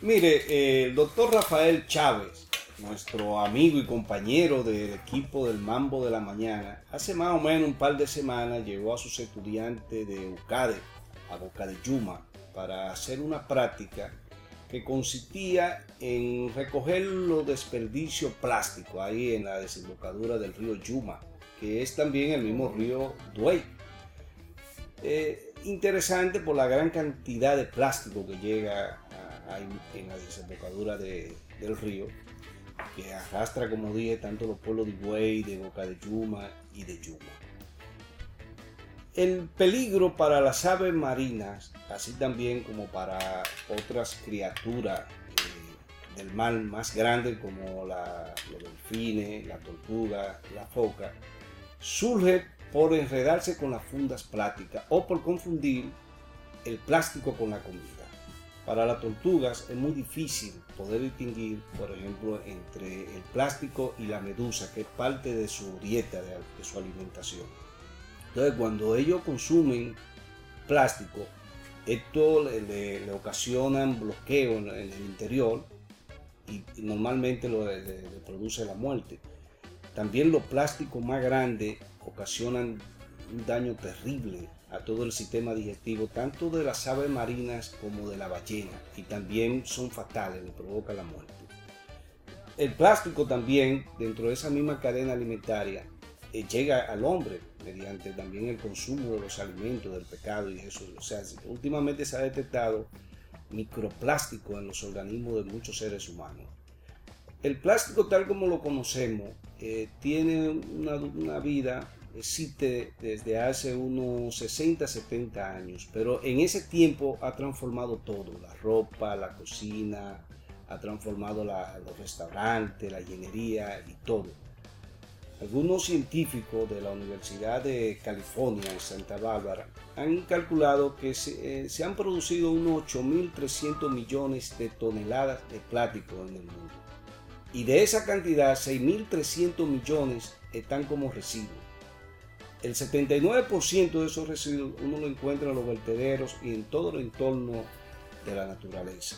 Mire, eh, el doctor Rafael Chávez, nuestro amigo y compañero del equipo del Mambo de la Mañana, hace más o menos un par de semanas llevó a sus estudiantes de UCADE a Boca de Yuma para hacer una práctica que consistía en recoger los desperdicios plásticos ahí en la desembocadura del río Yuma, que es también el mismo río Duey. Eh, interesante por la gran cantidad de plástico que llega a- en la desembocadura de- del río, que arrastra, como dije, tanto los pueblos de Higüey, de Boca de Yuma y de Yuma. El peligro para las aves marinas, así también como para otras criaturas eh, del mar más grandes como los delfines, la tortuga, la foca, surge por enredarse con las fundas plásticas o por confundir el plástico con la comida. Para las tortugas es muy difícil poder distinguir, por ejemplo, entre el plástico y la medusa, que es parte de su dieta, de, su alimentación. Entonces, cuando ellos consumen plástico, Esto le, le- le ocasionan bloqueo en, el interior y, normalmente lo, le produce la muerte. También los plásticos más grandes ocasionan un daño terrible a todo el sistema digestivo, tanto de las aves marinas como de la ballena, y también son fatales, le provoca la muerte. El plástico también, dentro de esa misma cadena alimentaria, eh, llega al hombre mediante también el consumo de los alimentos, del pecado y eso. O sea, últimamente se ha detectado microplástico en los organismos de muchos seres humanos. El plástico tal como lo conocemos eh, tiene una, una vida, existe desde hace unos 60, 70 años, pero en ese tiempo ha transformado todo, la ropa, la cocina, ha transformado la- los restaurantes, la ingeniería y todo. Algunos científicos de la Universidad de California en Santa Bárbara han calculado que se, eh, se han producido unos 8.300 millones de toneladas de plástico en el mundo. Y de esa cantidad, 6.300 millones están como residuos. El 79% de esos residuos uno lo encuentra en los vertederos y en todo el entorno de la naturaleza.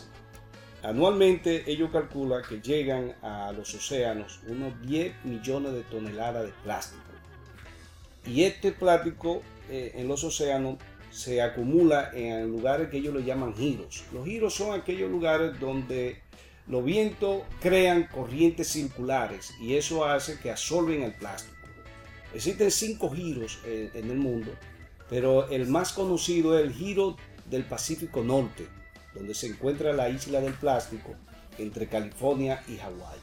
Anualmente ellos calculan que llegan a los océanos unos 10 millones de toneladas de plástico. Y este plástico eh, en los océanos se acumula en lugares que ellos le llaman giros. Los giros son aquellos lugares donde los vientos crean corrientes circulares y eso hace que absorben el plástico. Existen cinco giros en el mundo, pero el más conocido es el giro del Pacífico Norte, donde se encuentra la isla del plástico entre California y Hawái.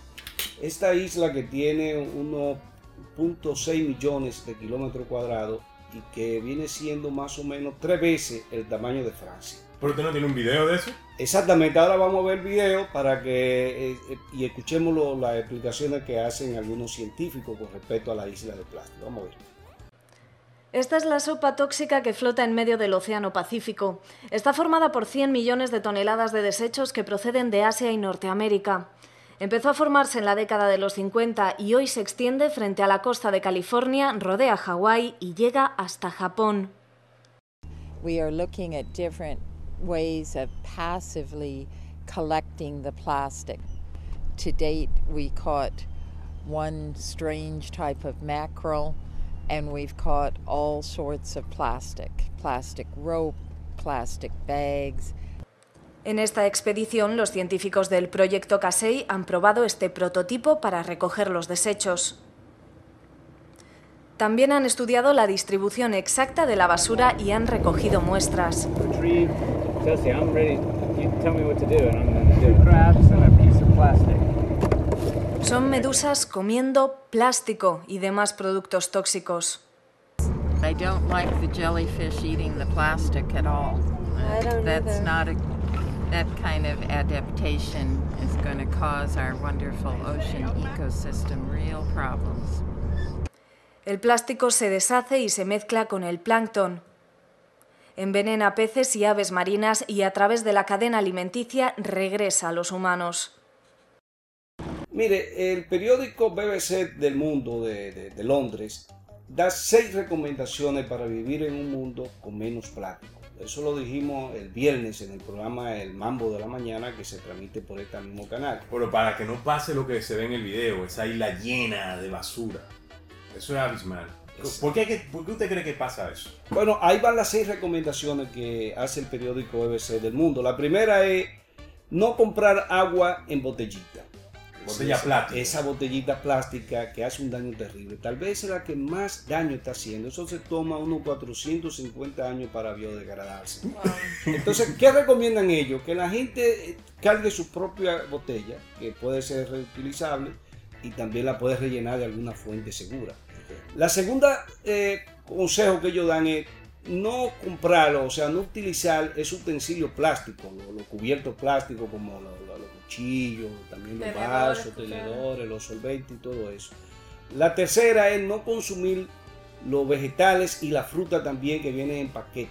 Esta isla que tiene 1.6 millones de kilómetros cuadrados y que viene siendo más o menos tres veces el tamaño de Francia. ¿Pero usted no tiene un video de eso? Exactamente, ahora vamos a ver el video para que eh, eh, y escuchemos lo- las explicaciones que hacen algunos científicos con respecto a la isla del plástico. Vamos a ver. Esta es la sopa tóxica que flota en medio del Océano Pacífico. Está formada por 100 millones de toneladas de desechos que proceden de Asia y Norteamérica. Empezó a formarse en la década de los 50 y hoy se extiende frente a la costa de California, rodea Hawái y llega hasta Japón. we are looking at different ways of passively collecting the plastic. To date, we caught one strange type of mackerel, and we've caught all sorts of plastic plastic rope, plastic bags, En esta expedición, los científicos del proyecto Casey han probado este prototipo para recoger los desechos. También han estudiado la distribución exacta de la basura y han recogido muestras. Retrieve. Chelsea, I'm ready. You tell me what to do, and I'm going to do it. crabs and a piece of plastic. Son medusas comiendo plástico y demás productos tóxicos. I don't like the jellyfish eating the plastic at all. I don't That's either. not a that kind of adaptation is going to cause our wonderful ocean ecosystem real problems. El plástico se deshace y se mezcla con el plancton. Envenena peces y aves marinas y a través de la cadena alimenticia regresa a los humanos. Mire, el periódico BBC del mundo de, de- de Londres da seis recomendaciones para vivir en un mundo con menos plástico. Eso lo dijimos el viernes en el programa El Mambo de la Mañana que se transmite por este mismo canal. Pero para que no pase lo que se ve en el video, esa isla llena de basura. Eso es abismal. ¿Por qué, que- por qué usted cree que pasa eso? Bueno, ahí van las seis recomendaciones que hace el periódico BBC del mundo. La primera es no comprar agua en botellita. Botella Esa- plástica. Esa botellita plástica que hace un daño terrible. Tal vez es la que más daño está haciendo. Eso se toma unos 450 años para biodegradarse. Entonces, ¿qué recomiendan ellos? Que la gente eh, cargue su propia botella, que puede ser reutilizable y también la puede rellenar de alguna fuente segura. La segunda eh, consejo que ellos dan es no comprarlo, o sea, no utilizar esos utensilios plásticos, los, los cubiertos plásticos como los, los- los cuchillos, también los Tenedores, vasos, tenedores, los solventes y todo eso. La tercera es no consumir los vegetales y la fruta también que vienen en paquete,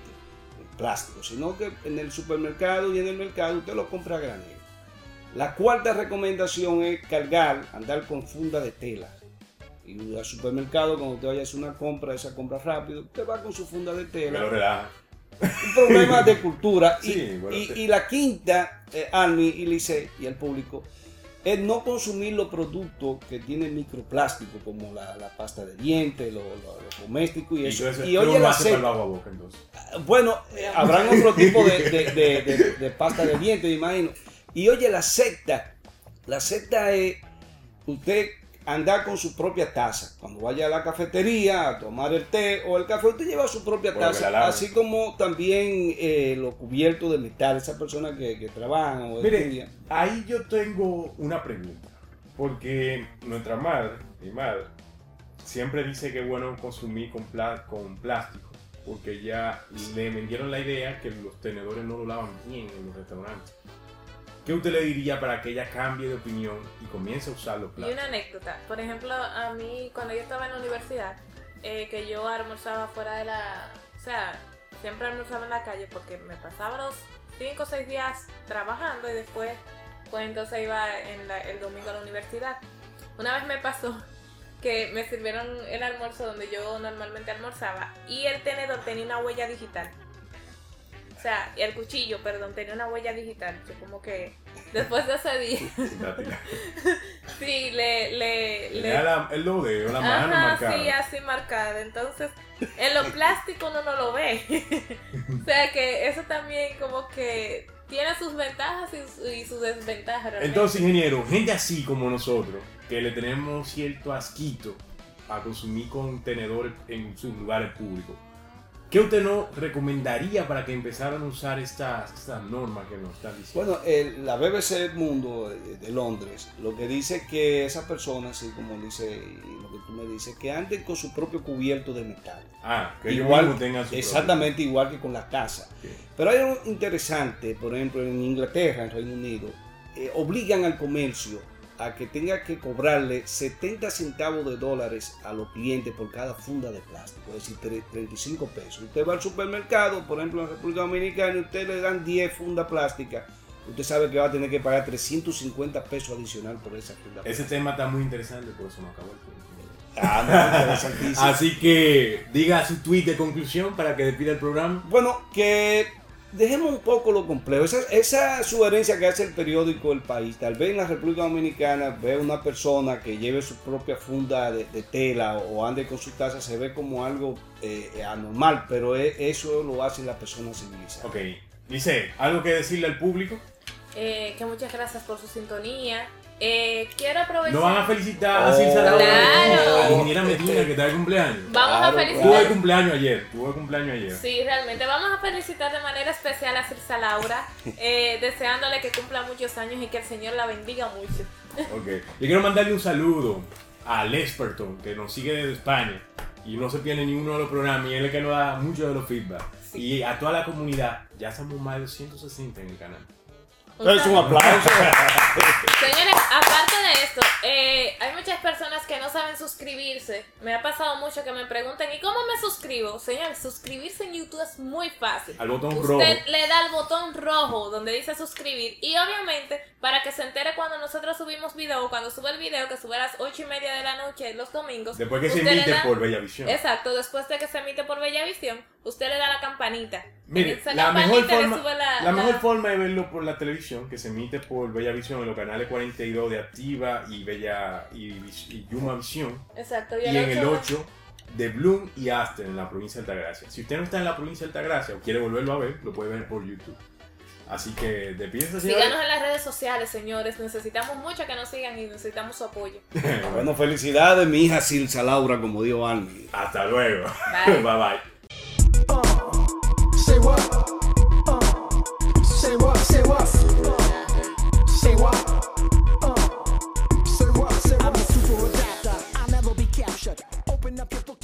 en plástico, sino que en el supermercado y en el mercado usted lo compra a granel. La cuarta recomendación es cargar, andar con funda de tela. Y al supermercado, cuando usted vaya a hacer una compra, esa compra rápido, usted va con su funda de tela relaja. un problema de cultura. [LAUGHS] Y, Sí, bueno, y- te- y la quinta, eh, Army y Lice y el público, es no consumir los productos que tienen microplástico, como la, la pasta de dientes, lo, lo- lo doméstico y eso. Y el aceite- bajo a boca, entonces. bueno, eh, [LAUGHS] habrán otro tipo de, de- de- [LAUGHS] de- de pasta de dientes, imagino. Y oye, la secta. La secta es usted andar con su propia taza. Cuando vaya a la cafetería a tomar el té o el café, usted lleva su propia taza. Así como también eh, los cubiertos de metal, esas personas que, que trabajan o Mire, estudian. ahí yo tengo una pregunta. Porque nuestra madre, mi madre, siempre dice que es bueno consumir con, con plástico. Porque ya le vendieron la idea que los tenedores no lo lavan bien en los restaurantes. ¿Qué usted le diría para que ella cambie de opinión y comience a usar los Y plásticos? una anécdota. Por ejemplo, a mí, cuando yo estaba en la universidad, eh, que yo almorzaba fuera de la. O sea, siempre almorzaba en la calle porque me pasaba los 5 o 6 días trabajando y después, pues entonces iba en la- el domingo a la universidad. Una vez me pasó [LAUGHS] que me sirvieron el almuerzo donde yo normalmente almorzaba y el tenedor tenía una huella digital. O sea, el cuchillo, perdón, tenía una huella digital. Yo como que después de ese día, sí, [LAUGHS] le... le, le- la- el la mano marcada. sí, así marcada. Entonces, en lo plástico uno no lo ve. [LAUGHS] o sea que eso también como que tiene sus ventajas y, su- y sus desventajas. realmente. Entonces, ingeniero, gente así como nosotros, que le tenemos cierto asquito a consumir contenedores en sus lugares públicos, ¿qué usted nos recomendaría para que empezaran a usar estas, estas normas que nos están diciendo? Bueno, el- la BBC Mundo de Londres lo que dice que esas personas, así como dice lo que tú me dices, que anden con su propio cubierto de metal. ah, que ellos igual, mismos tengan su exactamente igual que con la casa. Pero hay algo interesante, por ejemplo, en Inglaterra, en Reino Unido, eh, obligan al comercio a que tenga que cobrarle 70 centavos de dólares a los clientes por cada funda de plástico, es decir, tre- 35 pesos. Usted va al supermercado, por ejemplo, en República Dominicana, y usted le dan 10 fundas plásticas, usted sabe que va a tener que pagar 350 pesos adicional por esa funda Ese tema está muy interesante, por eso no acabó el tiempo. Ah, no. Así que diga su tweet de conclusión para que despida el programa. Bueno, que dejemos un poco lo complejo. Esa, esa sugerencia que hace el periódico El País, tal vez en la República Dominicana ve una persona que lleve su propia funda de, de tela o ande con su taza, se ve como algo eh, anormal, pero e- eso lo hacen las personas civilizadas. Ok, dice, ¿algo que decirle al público? Eh, que muchas gracias por su sintonía. Eh, quiero aprovechar... Nos van a felicitar a Circe Laura, Claro. A Medina que está de cumpleaños. Vamos a Claro, felicitar... Tuve cumpleaños ayer, tuve cumpleaños ayer. Sí, realmente. Vamos a felicitar de manera especial a Cirsa Laura, [LAUGHS] eh, deseándole que cumpla muchos años y que el Señor la bendiga mucho. Ok. Yo quiero mandarle un saludo a Lesperton, que nos sigue desde España y no se pierde ni uno de los programas y él es el que nos da mucho de los feedback. Y a toda la comunidad, ya somos más de 160 en el canal. Es un aplauso. [LAUGHS] Señores, aparte de esto, eh, hay muchas personas que no saben suscribirse. Me ha pasado mucho que me pregunten, ¿y cómo me suscribo? Señores, suscribirse en YouTube es muy fácil. Al botón Usted rojo. le da al botón rojo donde dice suscribir y obviamente para que se entere cuando nosotros subimos video, cuando sube el video que sube a las 8 y media de la noche los domingos. Después que se emite da- por Bellavisión. Exacto, después de que se emite por Bellavisión, usted le da la campanita. Mire, la mejor, forma, la- la mejor forma de verlo por la televisión, que se emite por Bellavisión en los canales 42 de Activa y Bella y, y Yuma Visión, Exacto, y en el ocho- 8 de Bloom y Aster en la provincia de Altagracia. Si usted no está en la provincia de Altagracia o quiere volverlo a ver, lo puede ver por YouTube. Así que despídense. Síganos en las redes sociales, señores. Necesitamos mucho que nos sigan y necesitamos su apoyo. [LAUGHS] bueno, felicidades, mi hija Silsa Laura, como dijo Army. Hasta luego. Bye. [LAUGHS] bye. bye. Uh. Say what? Say what? Uh. Say what? Say what? I'm a super adapter. I'll never be captured. Open up your book.